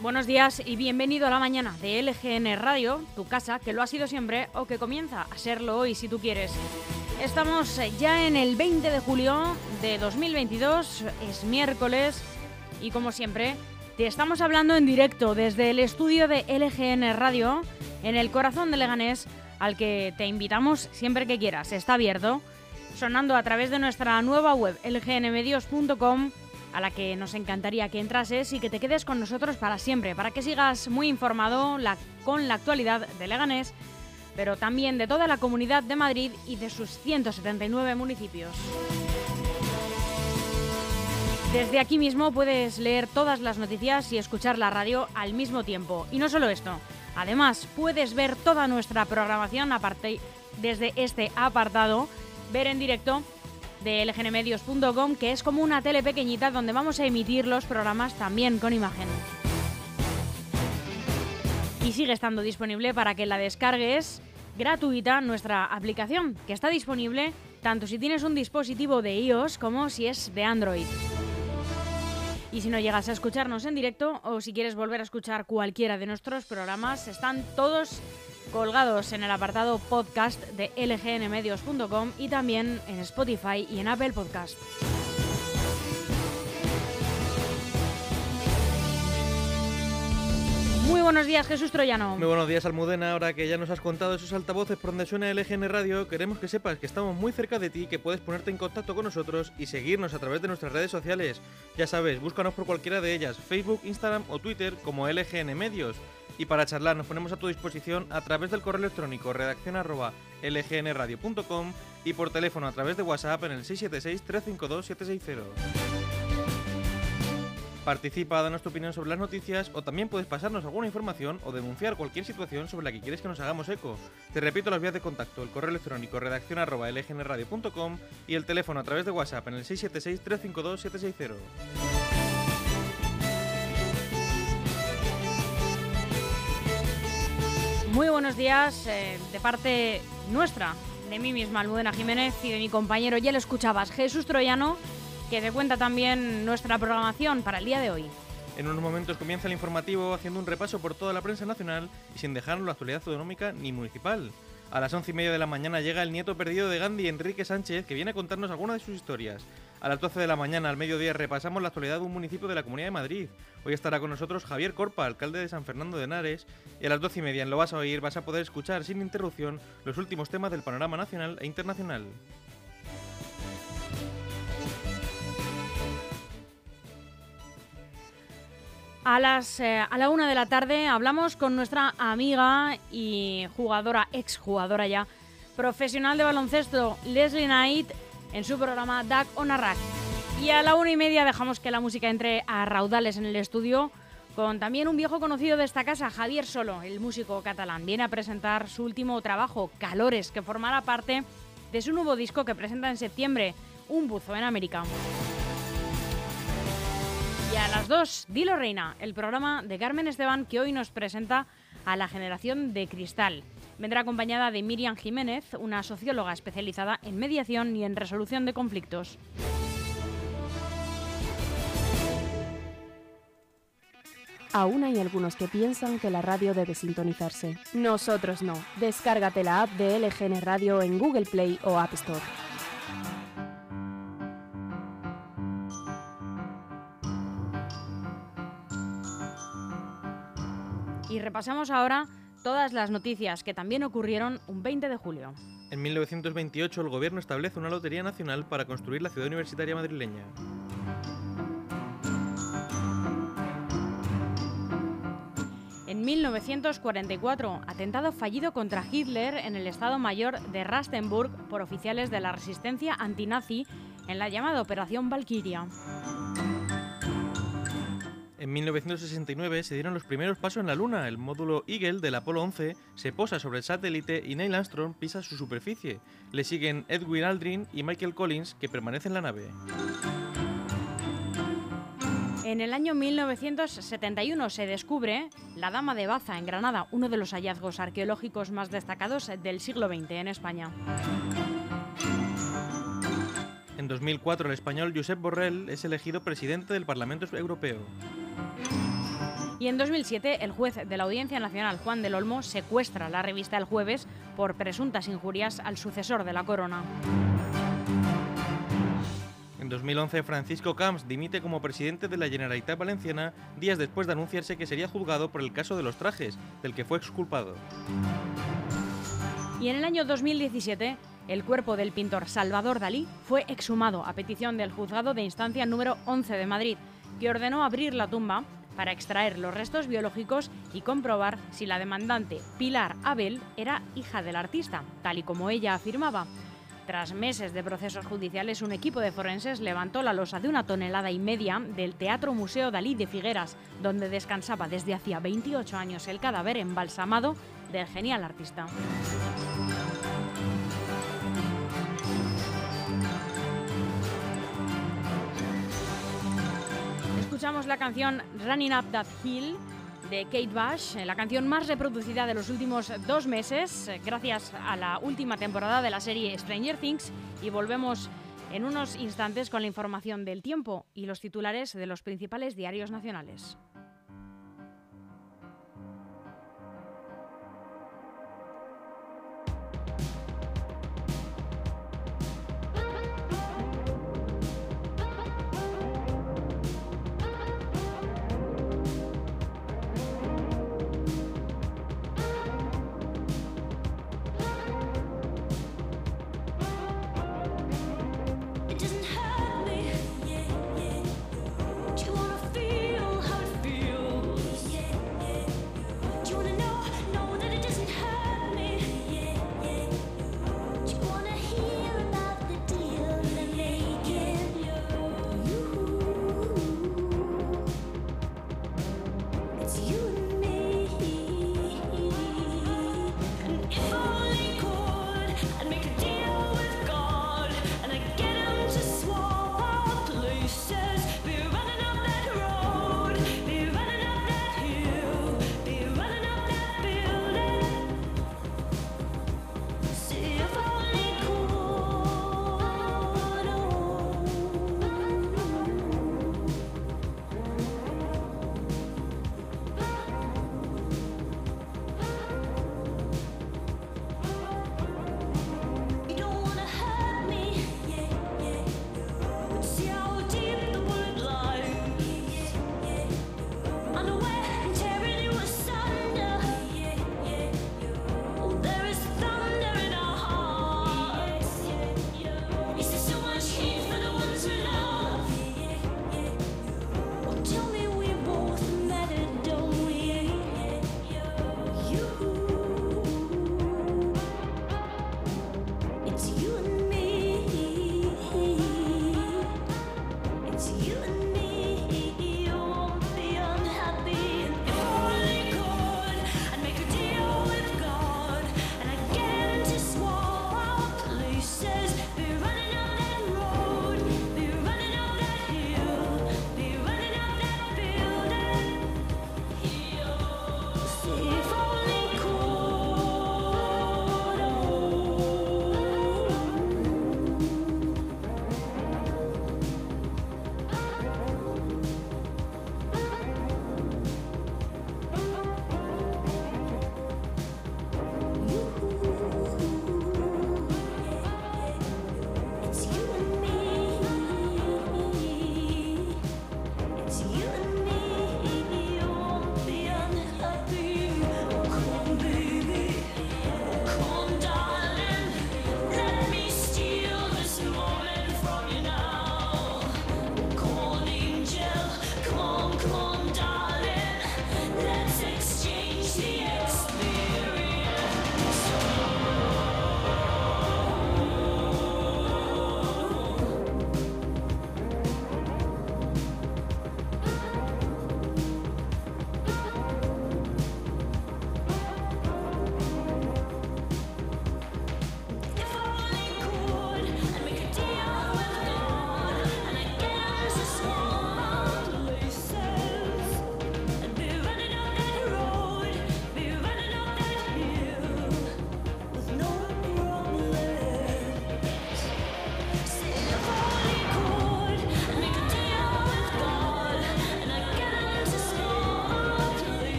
Buenos días y bienvenido a la mañana de LGN Radio, tu casa, que lo ha sido siempre o que comienza a serlo hoy si tú quieres. Estamos ya en el 20 de julio de 2022, es miércoles y como siempre te estamos hablando en directo desde el estudio de LGN Radio en el corazón de Leganés al que te invitamos siempre que quieras. Está abierto, sonando a través de nuestra nueva web lgnmedios.com a la que nos encantaría que entrases y que te quedes con nosotros para siempre, para que sigas muy informado con la actualidad de Leganés, pero también de toda la comunidad de Madrid y de sus 179 municipios. Desde aquí mismo puedes leer todas las noticias y escuchar la radio al mismo tiempo. Y no solo esto, además puedes ver toda nuestra programación aparte desde este apartado, ver en directo de lgnmedios.com, que es como una tele pequeñita donde vamos a emitir los programas también con imagen. Y sigue estando disponible para que la descargues gratuita nuestra aplicación, que está disponible tanto si tienes un dispositivo de iOS como si es de Android. Y si no llegas a escucharnos en directo o si quieres volver a escuchar cualquiera de nuestros programas, están todos colgados en el apartado podcast de lgnmedios.com y también en Spotify y en Apple Podcast. Muy buenos días, Jesús Troyano. Muy buenos días, Almudena. Ahora que ya nos has contado esos altavoces por donde suena LGN Radio, queremos que sepas que estamos muy cerca de ti, que puedes ponerte en contacto con nosotros y seguirnos a través de nuestras redes sociales. Ya sabes, búscanos por cualquiera de ellas, Facebook, Instagram o Twitter como LGN Medios. Y para charlar nos ponemos a tu disposición a través del correo electrónico redacción lgnradio.com y por teléfono a través de WhatsApp en el 676-352-760. Participa, danos tu opinión sobre las noticias o también puedes pasarnos alguna información o denunciar cualquier situación sobre la que quieres que nos hagamos eco. Te repito las vías de contacto, el correo electrónico redacción y el teléfono a través de WhatsApp en el 676-352-760. Muy buenos días eh, de parte nuestra, de mí misma, Almudena Jiménez, y de mi compañero, ya lo escuchabas, Jesús Troyano, que te cuenta también nuestra programación para el día de hoy. En unos momentos comienza el informativo haciendo un repaso por toda la prensa nacional y sin dejarnos la actualidad autonómica ni municipal. A las once y media de la mañana llega el nieto perdido de Gandhi, Enrique Sánchez, que viene a contarnos algunas de sus historias. A las 12 de la mañana, al mediodía, repasamos la actualidad de un municipio de la Comunidad de Madrid. Hoy estará con nosotros Javier Corpa, alcalde de San Fernando de Henares, y a las 12 y media en Lo Vas a Oír vas a poder escuchar sin interrupción los últimos temas del panorama nacional e internacional. A, las, eh, a la una de la tarde hablamos con nuestra amiga y jugadora, exjugadora ya, profesional de baloncesto, Leslie Knight, en su programa Duck on a Rack. Y a la una y media dejamos que la música entre a raudales en el estudio con también un viejo conocido de esta casa, Javier Solo, el músico catalán. Viene a presentar su último trabajo, Calores, que formará parte de su nuevo disco que presenta en septiembre, Un buzo en América. Y a las 2, Dilo Reina, el programa de Carmen Esteban que hoy nos presenta a la generación de cristal. Vendrá acompañada de Miriam Jiménez, una socióloga especializada en mediación y en resolución de conflictos. Aún hay algunos que piensan que la radio debe sintonizarse. Nosotros no. Descárgate la app de LGN Radio en Google Play o App Store. Repasamos ahora todas las noticias que también ocurrieron un 20 de julio. En 1928 el gobierno establece una lotería nacional para construir la ciudad universitaria madrileña. En 1944, atentado fallido contra Hitler en el Estado Mayor de Rastenburg por oficiales de la resistencia antinazi en la llamada Operación Valkyria. En 1969 se dieron los primeros pasos en la Luna. El módulo Eagle del Apolo 11 se posa sobre el satélite y Neil Armstrong pisa su superficie. Le siguen Edwin Aldrin y Michael Collins, que permanecen en la nave. En el año 1971 se descubre la Dama de Baza en Granada, uno de los hallazgos arqueológicos más destacados del siglo XX en España. En 2004 el español Josep Borrell es elegido presidente del Parlamento Europeo. Y en 2007, el juez de la Audiencia Nacional, Juan del Olmo, secuestra la revista El Jueves por presuntas injurias al sucesor de la corona. En 2011, Francisco Camps dimite como presidente de la Generalitat Valenciana días después de anunciarse que sería juzgado por el caso de los trajes, del que fue exculpado. Y en el año 2017, el cuerpo del pintor Salvador Dalí fue exhumado a petición del juzgado de instancia número 11 de Madrid, que ordenó abrir la tumba para extraer los restos biológicos y comprobar si la demandante Pilar Abel era hija del artista, tal y como ella afirmaba. Tras meses de procesos judiciales, un equipo de forenses levantó la losa de una tonelada y media del Teatro Museo Dalí de Figueras, donde descansaba desde hacía 28 años el cadáver embalsamado del genial artista. Escuchamos la canción Running Up That Hill de Kate Bush, la canción más reproducida de los últimos dos meses, gracias a la última temporada de la serie Stranger Things. Y volvemos en unos instantes con la información del tiempo y los titulares de los principales diarios nacionales.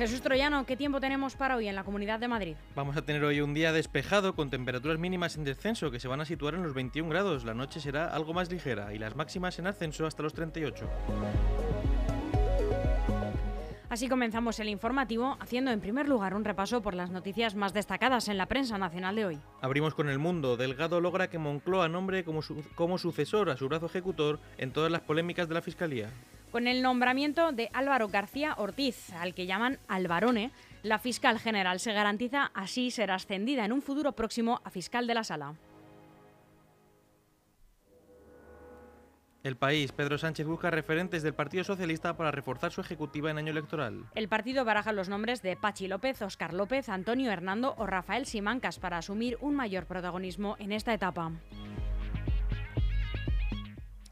Jesús Troyano, ¿qué tiempo tenemos para hoy en la Comunidad de Madrid? Vamos a tener hoy un día despejado con temperaturas mínimas en descenso que se van a situar en los 21 grados. La noche será algo más ligera y las máximas en ascenso hasta los 38. Así comenzamos el informativo haciendo en primer lugar un repaso por las noticias más destacadas en la prensa nacional de hoy. Abrimos con el mundo. Delgado logra que Moncloa nombre como, su- como sucesor a su brazo ejecutor en todas las polémicas de la Fiscalía. Con el nombramiento de Álvaro García Ortiz, al que llaman Alvarone, la fiscal general se garantiza así ser ascendida en un futuro próximo a fiscal de la sala. El país, Pedro Sánchez busca referentes del Partido Socialista para reforzar su ejecutiva en año electoral. El partido baraja los nombres de Pachi López, Óscar López, Antonio Hernando o Rafael Simancas para asumir un mayor protagonismo en esta etapa.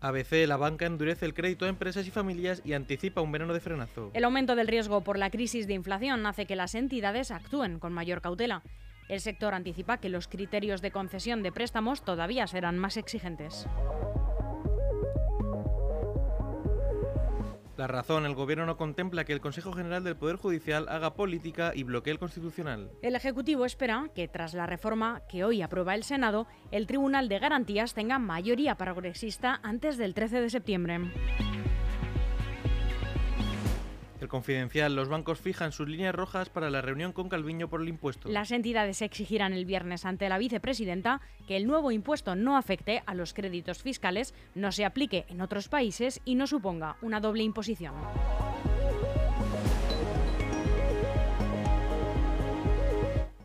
ABC, la banca endurece el crédito a empresas y familias y anticipa un verano de frenazo. El aumento del riesgo por la crisis de inflación hace que las entidades actúen con mayor cautela. El sector anticipa que los criterios de concesión de préstamos todavía serán más exigentes. La razón, el gobierno no contempla que el Consejo General del Poder Judicial haga política y bloquee el Constitucional. El Ejecutivo espera que, tras la reforma que hoy aprueba el Senado, el Tribunal de Garantías tenga mayoría progresista antes del 13 de septiembre. El Confidencial, los bancos fijan sus líneas rojas para la reunión con Calviño por el impuesto. Las entidades exigirán el viernes ante la vicepresidenta que el nuevo impuesto no afecte a los créditos fiscales, no se aplique en otros países y no suponga una doble imposición.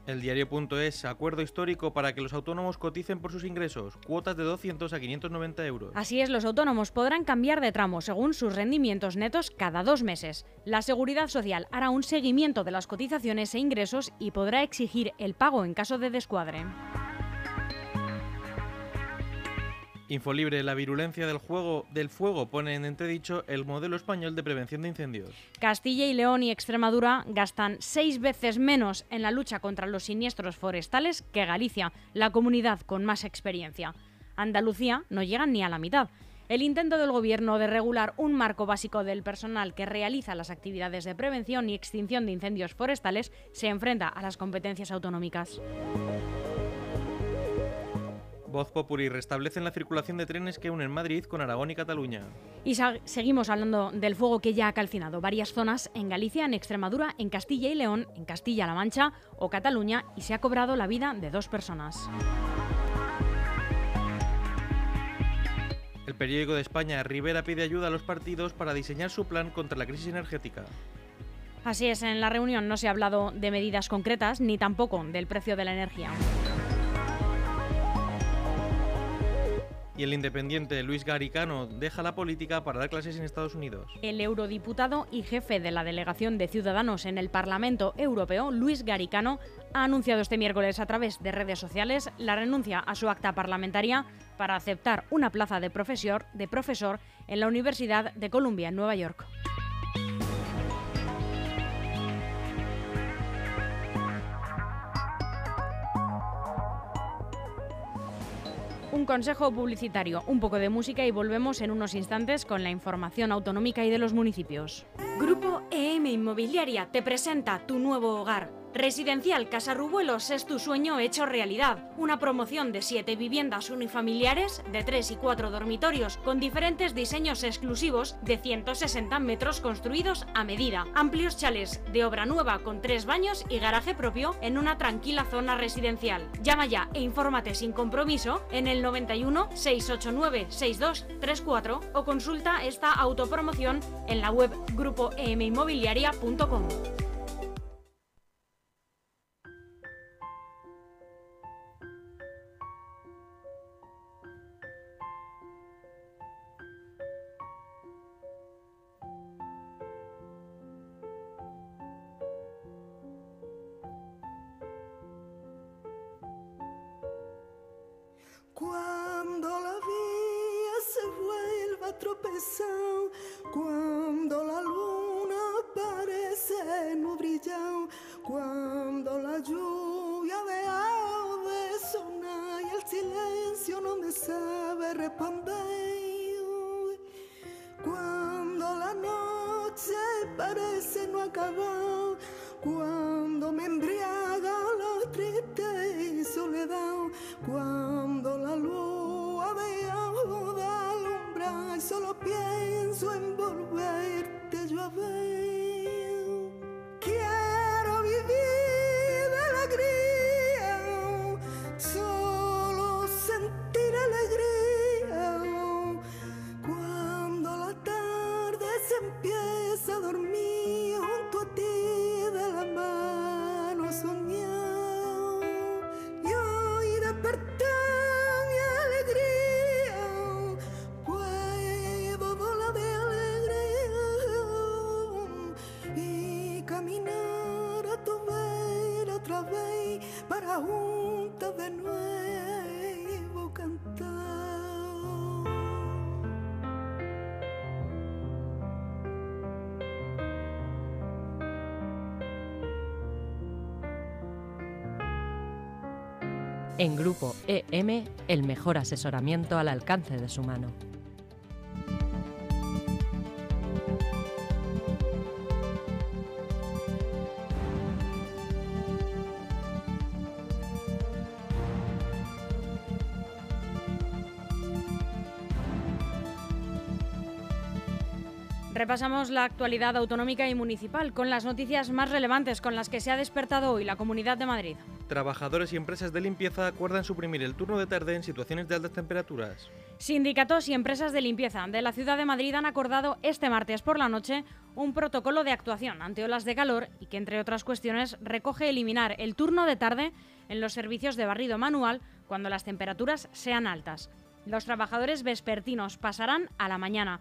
El diario.es, acuerdo histórico para que los autónomos coticen por sus ingresos, cuotas de 200 a 590 euros. Así es, los autónomos podrán cambiar de tramo según sus rendimientos netos cada dos meses. La Seguridad Social hará un seguimiento de las cotizaciones e ingresos y podrá exigir el pago en caso de descuadre. Infolibre, la virulencia del, juego, del fuego pone en entredicho el modelo español de prevención de incendios. Castilla y León y Extremadura gastan seis veces menos en la lucha contra los siniestros forestales que Galicia, la comunidad con más experiencia. Andalucía no llega ni a la mitad. El intento del Gobierno de regular un marco básico del personal que realiza las actividades de prevención y extinción de incendios forestales se enfrenta a las competencias autonómicas. Voz Populi restablecen la circulación de trenes que unen Madrid con Aragón y Cataluña. Y seguimos hablando del fuego que ya ha calcinado varias zonas en Galicia, en Extremadura, en Castilla y León, en Castilla-La Mancha o Cataluña y se ha cobrado la vida de dos personas. El periódico de España, Rivera pide ayuda a los partidos para diseñar su plan contra la crisis energética. Así es, en la reunión no se ha hablado de medidas concretas ni tampoco del precio de la energía. Y el independiente Luis Garicano deja la política para dar clases en Estados Unidos. El eurodiputado y jefe de la delegación de Ciudadanos en el Parlamento Europeo, Luis Garicano, ha anunciado este miércoles a través de redes sociales la renuncia a su acta parlamentaria para aceptar una plaza de profesor, de profesor en la Universidad de Columbia, en Nueva York. Un consejo publicitario, un poco de música y volvemos en unos instantes con la información autonómica y de los municipios. Grupo EM Inmobiliaria te presenta tu nuevo hogar. Residencial Casarrubuelos es tu sueño hecho realidad. Una promoción de 7 viviendas unifamiliares de 3 y 4 dormitorios con diferentes diseños exclusivos de 160 metros construidos a medida. Amplios chales de obra nueva con 3 baños y garaje propio en una tranquila zona residencial. Llama ya e infórmate sin compromiso en el 91 689 6234 o consulta esta autopromoción en la web grupoeminmobiliaria.com. vuelva tropezar, cuando la luna parece no brillar, cuando la lluvia de ave sonar y el silencio no me sabe responder, cuando la noche parece no acabar, you. En Grupo EM, el mejor asesoramiento al alcance de su mano. Repasamos la actualidad autonómica y municipal con las noticias más relevantes con las que se ha despertado hoy la Comunidad de Madrid. Trabajadores y empresas de limpieza acuerdan suprimir el turno de tarde en situaciones de altas temperaturas. Sindicatos y empresas de limpieza de la ciudad de Madrid han acordado este martes por la noche un protocolo de actuación ante olas de calor y que, entre otras cuestiones, recoge eliminar el turno de tarde en los servicios de barrido manual cuando las temperaturas sean altas. Los trabajadores vespertinos pasarán a la mañana.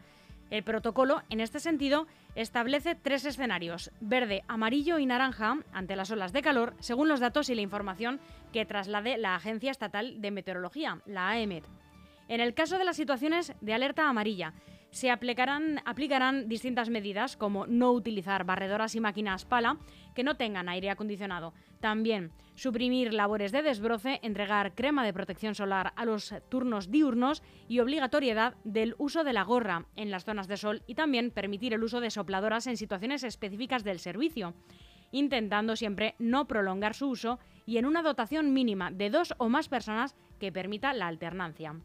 El protocolo, en este sentido, establece tres escenarios, verde, amarillo y naranja, ante las olas de calor, según los datos y la información que traslade la Agencia Estatal de Meteorología, la AEMET. En el caso de las situaciones de alerta amarilla, se aplicarán, aplicarán distintas medidas como no utilizar barredoras y máquinas pala que no tengan aire acondicionado. También suprimir labores de desbroce, entregar crema de protección solar a los turnos diurnos y obligatoriedad del uso de la gorra en las zonas de sol y también permitir el uso de sopladoras en situaciones específicas del servicio intentando siempre no prolongar su uso y en una dotación mínima de dos o más personas que permita la alternancia.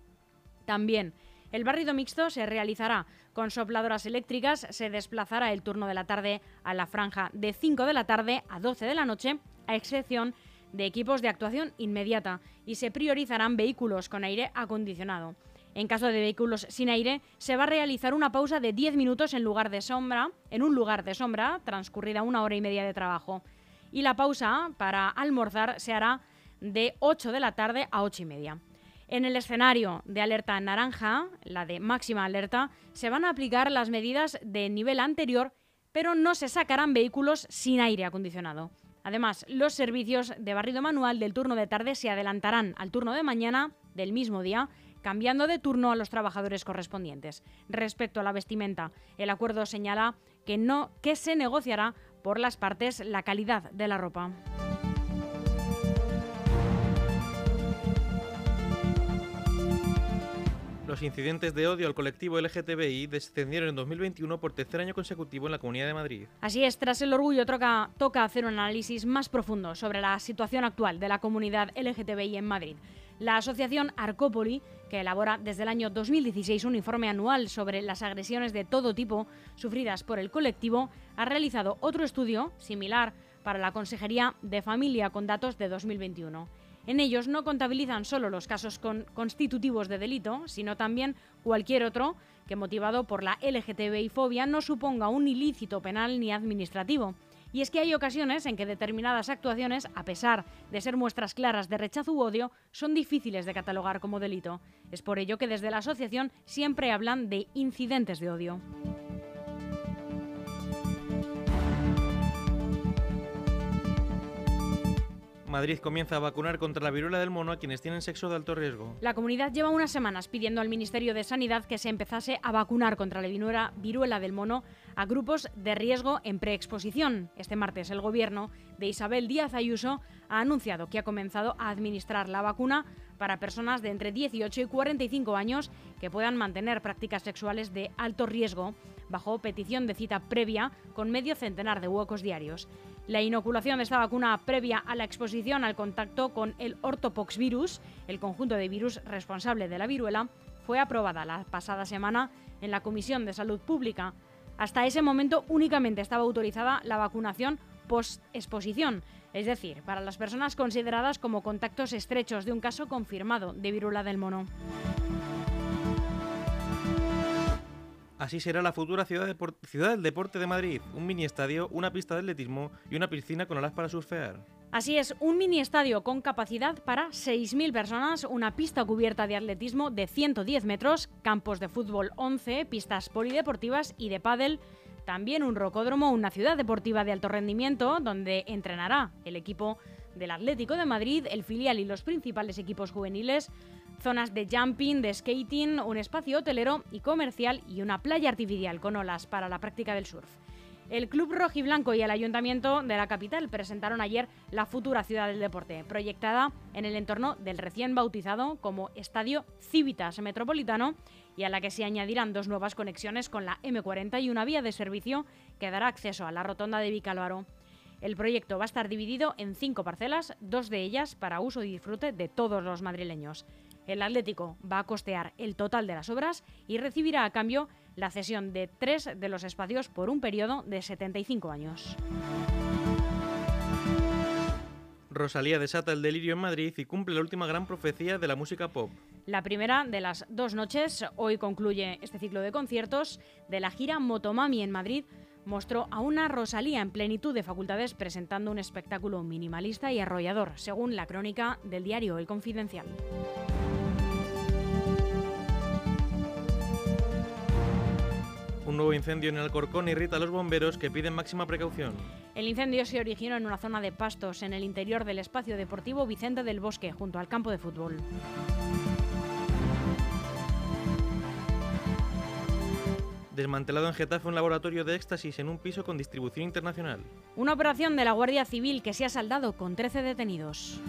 También el barrido mixto se realizará con sopladoras eléctricas, se desplazará el turno de la tarde a la franja de 5 de la tarde a 12 de la noche, a excepción de equipos de actuación inmediata, y se priorizarán vehículos con aire acondicionado. En caso de vehículos sin aire, se va a realizar una pausa de 10 minutos en lugar de sombra, en un lugar de sombra, transcurrida una hora y media de trabajo. Y la pausa para almorzar se hará de 8 de la tarde a 8 y media. En el escenario de alerta naranja, la de máxima alerta, se van a aplicar las medidas de nivel anterior, pero no se sacarán vehículos sin aire acondicionado. Además, los servicios de barrido manual del turno de tarde se adelantarán al turno de mañana del mismo día, cambiando de turno a los trabajadores correspondientes. Respecto a la vestimenta, el acuerdo señala que no que se negociará por las partes la calidad de la ropa. Los incidentes de odio al colectivo LGTBI descendieron en 2021 por tercer año consecutivo en la Comunidad de Madrid. Así es, tras el orgullo toca, toca hacer un análisis más profundo sobre la situación actual de la comunidad LGTBI en Madrid. La asociación Arcópoli, que elabora desde el año 2016 un informe anual sobre las agresiones de todo tipo sufridas por el colectivo, ha realizado otro estudio similar para la Consejería de Familia con datos de 2021. En ellos no contabilizan solo los casos constitutivos de delito, sino también cualquier otro que, motivado por la LGTBI-fobia, no suponga un ilícito penal ni administrativo. Y es que hay ocasiones en que determinadas actuaciones, a pesar de ser muestras claras de rechazo u odio, son difíciles de catalogar como delito. Es por ello que desde la asociación siempre hablan de incidentes de odio. Madrid comienza a vacunar contra la viruela del mono a quienes tienen sexo de alto riesgo. La comunidad lleva unas semanas pidiendo al Ministerio de Sanidad que se empezase a vacunar contra la viruela del mono a grupos de riesgo en preexposición. Este martes el gobierno de Isabel Díaz Ayuso ha anunciado que ha comenzado a administrar la vacuna para personas de entre 18 y 45 años que puedan mantener prácticas sexuales de alto riesgo bajo petición de cita previa con medio centenar de huecos diarios. La inoculación de esta vacuna previa a la exposición al contacto con el ortopoxvirus, el conjunto de virus responsable de la viruela, fue aprobada la pasada semana en la Comisión de Salud Pública. Hasta ese momento únicamente estaba autorizada la vacunación post-exposición, es decir, para las personas consideradas como contactos estrechos de un caso confirmado de viruela del mono. Así será la futura ciudad, ciudad, del deporte de Madrid, un mini estadio, una pista de atletismo y una piscina con alas para surfear. Así es, un mini estadio con capacidad para 6.000 personas, una pista cubierta de atletismo de 110 metros, campos de fútbol 11, pistas polideportivas y de pádel, también un rocódromo, una ciudad deportiva de alto rendimiento donde entrenará el equipo del Atlético de Madrid, el filial y los principales equipos juveniles, zonas de jumping, de skating, un espacio hotelero y comercial y una playa artificial con olas para la práctica del surf. El Club Rojiblanco y el Ayuntamiento de la capital presentaron ayer la futura ciudad del deporte, proyectada en el entorno del recién bautizado como Estadio Civitas Metropolitano y a la que se añadirán dos nuevas conexiones con la M40 y una vía de servicio que dará acceso a la rotonda de Vicálvaro. El proyecto va a estar dividido en cinco parcelas, dos de ellas para uso y disfrute de todos los madrileños. El Atlético va a costear el total de las obras y recibirá a cambio la cesión de tres de los espacios por un periodo de 75 años. Rosalía desata el delirio en Madrid y cumple la última gran profecía de la música pop. La primera de las dos noches, hoy concluye este ciclo de conciertos de la gira Motomami en Madrid, mostró a una Rosalía en plenitud de facultades presentando un espectáculo minimalista y arrollador, según la crónica del diario El Confidencial. Un nuevo incendio en Alcorcón irrita a los bomberos que piden máxima precaución. El incendio se originó en una zona de pastos en el interior del espacio deportivo Vicente del Bosque, junto al campo de fútbol. Desmantelado en Getafe un laboratorio de éxtasis en un piso con distribución internacional. Una operación de la Guardia Civil que se ha saldado con 13 detenidos.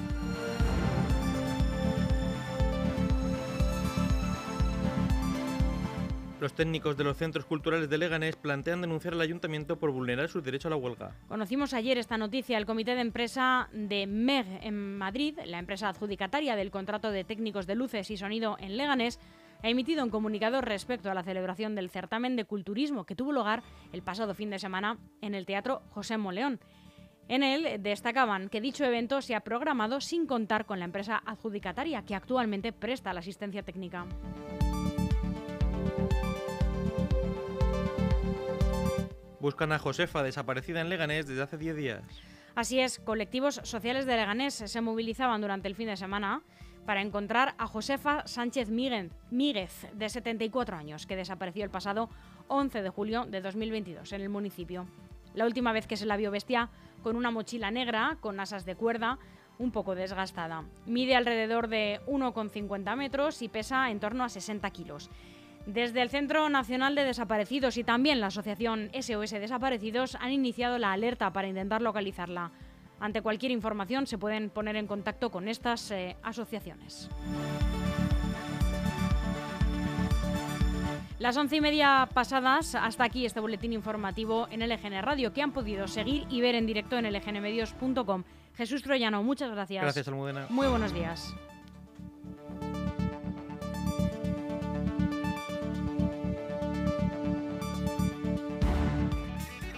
Los técnicos de los centros culturales de Leganés plantean denunciar al ayuntamiento por vulnerar su derecho a la huelga. Conocimos ayer esta noticia. El comité de empresa de MEG en Madrid, la empresa adjudicataria del contrato de técnicos de luces y sonido en Leganés, ha emitido un comunicado respecto a la celebración del certamen de culturismo que tuvo lugar el pasado fin de semana en el Teatro José Moleón. En él destacaban que dicho evento se ha programado sin contar con la empresa adjudicataria que actualmente presta la asistencia técnica. Buscan a Josefa, desaparecida en Leganés desde hace 10 días. Así es, colectivos sociales de Leganés se movilizaban durante el fin de semana para encontrar a Josefa Sánchez Míguez, de 74 años, que desapareció el pasado 11 de julio de 2022 en el municipio. La última vez que se la vio vestía con una mochila negra con asas de cuerda un poco desgastada. Mide alrededor de 1,50 metros y pesa en torno a 60 kilos. Desde el Centro Nacional de Desaparecidos y también la Asociación SOS Desaparecidos han iniciado la alerta para intentar localizarla. Ante cualquier información se pueden poner en contacto con estas eh, asociaciones. Las once y media pasadas, hasta aquí este boletín informativo en LGN Radio, que han podido seguir y ver en directo en lgnmedios.com. Jesús Troyano, muchas gracias. Gracias, Almudena. Muy buenos días.